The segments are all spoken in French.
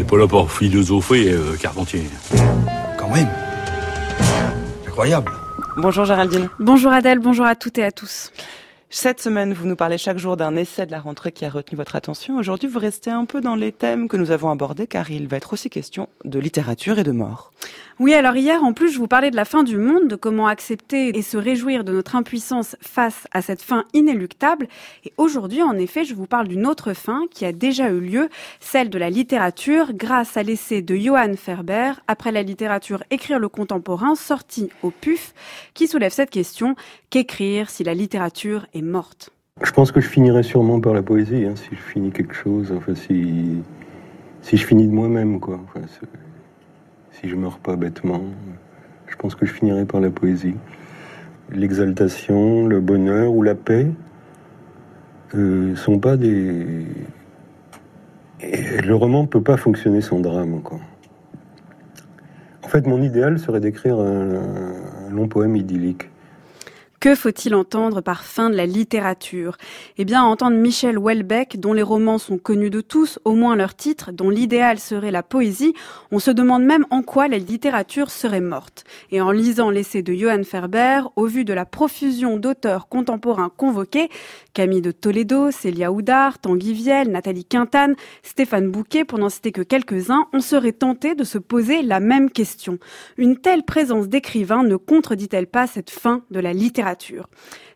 n'est pas là pour philosopher, euh, Carpentier. Quand même. Incroyable. Bonjour Géraldine. Bonjour Adèle, bonjour à toutes et à tous. Cette semaine, vous nous parlez chaque jour d'un essai de la rentrée qui a retenu votre attention. Aujourd'hui, vous restez un peu dans les thèmes que nous avons abordés car il va être aussi question de littérature et de mort. Oui, alors hier, en plus, je vous parlais de la fin du monde, de comment accepter et se réjouir de notre impuissance face à cette fin inéluctable. Et aujourd'hui, en effet, je vous parle d'une autre fin qui a déjà eu lieu, celle de la littérature, grâce à l'essai de Johann Ferber, après la littérature Écrire le contemporain, sorti au PUF, qui soulève cette question, qu'écrire si la littérature est morte Je pense que je finirai sûrement par la poésie, hein, si je finis quelque chose, enfin si, si je finis de moi-même, quoi. Si je meurs pas bêtement, je pense que je finirai par la poésie. L'exaltation, le bonheur ou la paix euh, sont pas des. Le roman peut pas fonctionner sans drame. Quoi. En fait, mon idéal serait d'écrire un long poème idyllique. Que faut-il entendre par fin de la littérature? Eh bien, entendre Michel Houellebecq, dont les romans sont connus de tous, au moins leur titre, dont l'idéal serait la poésie, on se demande même en quoi la littérature serait morte. Et en lisant l'essai de Johann Ferber, au vu de la profusion d'auteurs contemporains convoqués, Camille de Toledo, Célia Houdard, Tanguy Viel, Nathalie Quintane, Stéphane Bouquet, pour n'en citer que quelques-uns, on serait tenté de se poser la même question. Une telle présence d'écrivains ne contredit-elle pas cette fin de la littérature?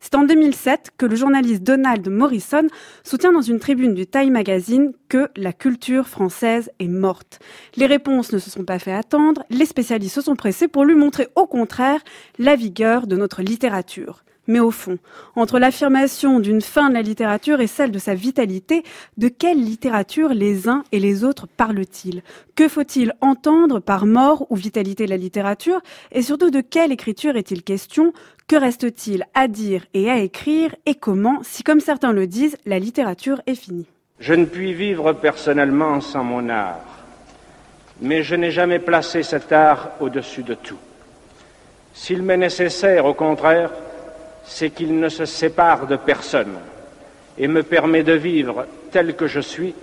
C'est en 2007 que le journaliste Donald Morrison soutient dans une tribune du Time Magazine que la culture française est morte. Les réponses ne se sont pas fait attendre, les spécialistes se sont pressés pour lui montrer au contraire la vigueur de notre littérature. Mais au fond, entre l'affirmation d'une fin de la littérature et celle de sa vitalité, de quelle littérature les uns et les autres parlent-ils? Que faut-il entendre par mort ou vitalité de la littérature? Et surtout, de quelle écriture est-il question? Que reste-t-il à dire et à écrire? Et comment, si comme certains le disent, la littérature est finie. Je ne puis vivre personnellement sans mon art, mais je n'ai jamais placé cet art au-dessus de tout. S'il m'est nécessaire, au contraire, c'est qu'il ne se sépare de personne et me permet de vivre tel que je suis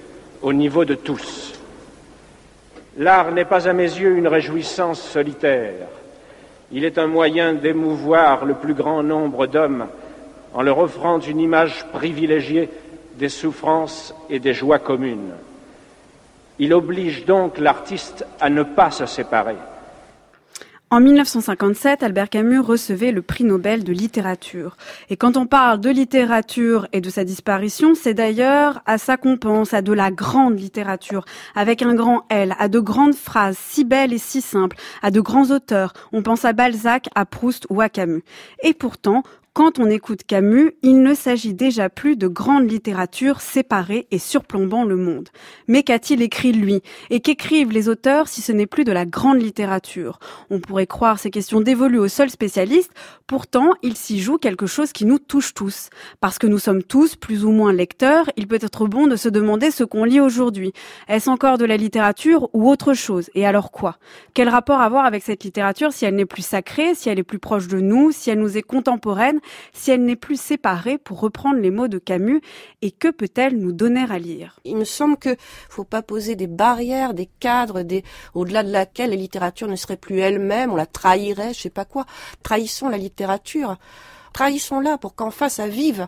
au niveau de tous. L'art n'est pas à mes yeux une réjouissance solitaire. Il est un moyen d'émouvoir le plus grand nombre d'hommes en leur offrant une image privilégiée des souffrances et des joies communes. Il oblige donc l'artiste à ne pas se séparer. En 1957, Albert Camus recevait le prix Nobel de littérature. Et quand on parle de littérature et de sa disparition, c'est d'ailleurs à ça qu'on pense, à de la grande littérature, avec un grand L, à de grandes phrases si belles et si simples, à de grands auteurs. On pense à Balzac, à Proust ou à Camus. Et pourtant, quand on écoute Camus, il ne s'agit déjà plus de grande littérature séparée et surplombant le monde. Mais qu'a-t-il écrit lui? Et qu'écrivent les auteurs si ce n'est plus de la grande littérature? On pourrait croire ces questions dévolues aux seuls spécialistes, pourtant il s'y joue quelque chose qui nous touche tous. Parce que nous sommes tous plus ou moins lecteurs, il peut être bon de se demander ce qu'on lit aujourd'hui. Est-ce encore de la littérature ou autre chose? Et alors quoi? Quel rapport avoir avec cette littérature si elle n'est plus sacrée, si elle est plus proche de nous, si elle nous est contemporaine? Si elle n'est plus séparée, pour reprendre les mots de Camus, et que peut-elle nous donner à lire? Il me semble que faut pas poser des barrières, des cadres, des au-delà de laquelle la littérature ne serait plus elle-même, on la trahirait, je sais pas quoi. Trahissons la littérature, trahissons-la pour qu'en face ça vive.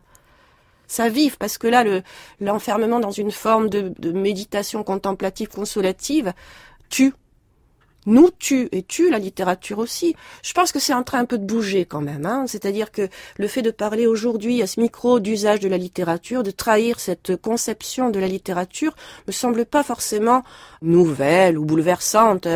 Ça vive parce que là le l'enfermement dans une forme de, de méditation contemplative consolative tue nous tue et tue la littérature aussi. Je pense que c'est en train un peu de bouger quand même. Hein. C'est-à-dire que le fait de parler aujourd'hui à ce micro d'usage de la littérature, de trahir cette conception de la littérature, me semble pas forcément nouvelle ou bouleversante.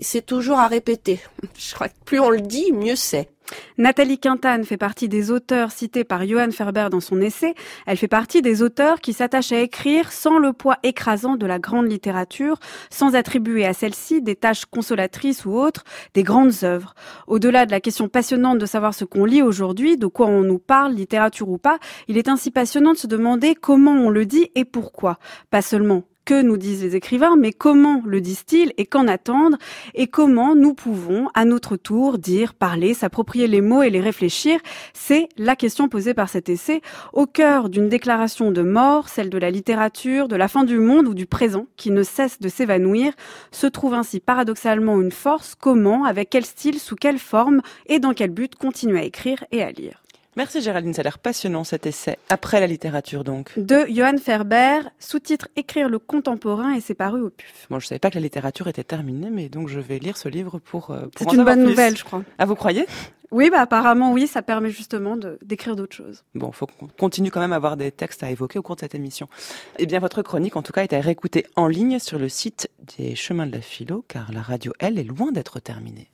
C'est toujours à répéter. Je crois que plus on le dit, mieux c'est. Nathalie Quintane fait partie des auteurs cités par Johann Ferber dans son essai. Elle fait partie des auteurs qui s'attachent à écrire sans le poids écrasant de la grande littérature, sans attribuer à celle-ci des tâches consolatrices ou autres, des grandes œuvres. Au-delà de la question passionnante de savoir ce qu'on lit aujourd'hui, de quoi on nous parle, littérature ou pas, il est ainsi passionnant de se demander comment on le dit et pourquoi. Pas seulement que nous disent les écrivains, mais comment le disent-ils et qu'en attendre et comment nous pouvons à notre tour dire, parler, s'approprier les mots et les réfléchir? C'est la question posée par cet essai au cœur d'une déclaration de mort, celle de la littérature, de la fin du monde ou du présent qui ne cesse de s'évanouir, se trouve ainsi paradoxalement une force. Comment, avec quel style, sous quelle forme et dans quel but continuer à écrire et à lire? Merci Géraldine, ça a l'air passionnant cet essai. Après la littérature donc. De Johan Ferber, sous-titre Écrire le contemporain et c'est paru au PUF. Bon, je savais pas que la littérature était terminée, mais donc je vais lire ce livre pour, euh, pour C'est une bonne nouvelle, je crois. Ah, vous croyez? Oui, bah apparemment oui, ça permet justement d'écrire d'autres choses. Bon, faut qu'on continue quand même à avoir des textes à évoquer au cours de cette émission. Eh bien, votre chronique, en tout cas, est à réécouter en ligne sur le site des Chemins de la Philo, car la radio, elle, est loin d'être terminée.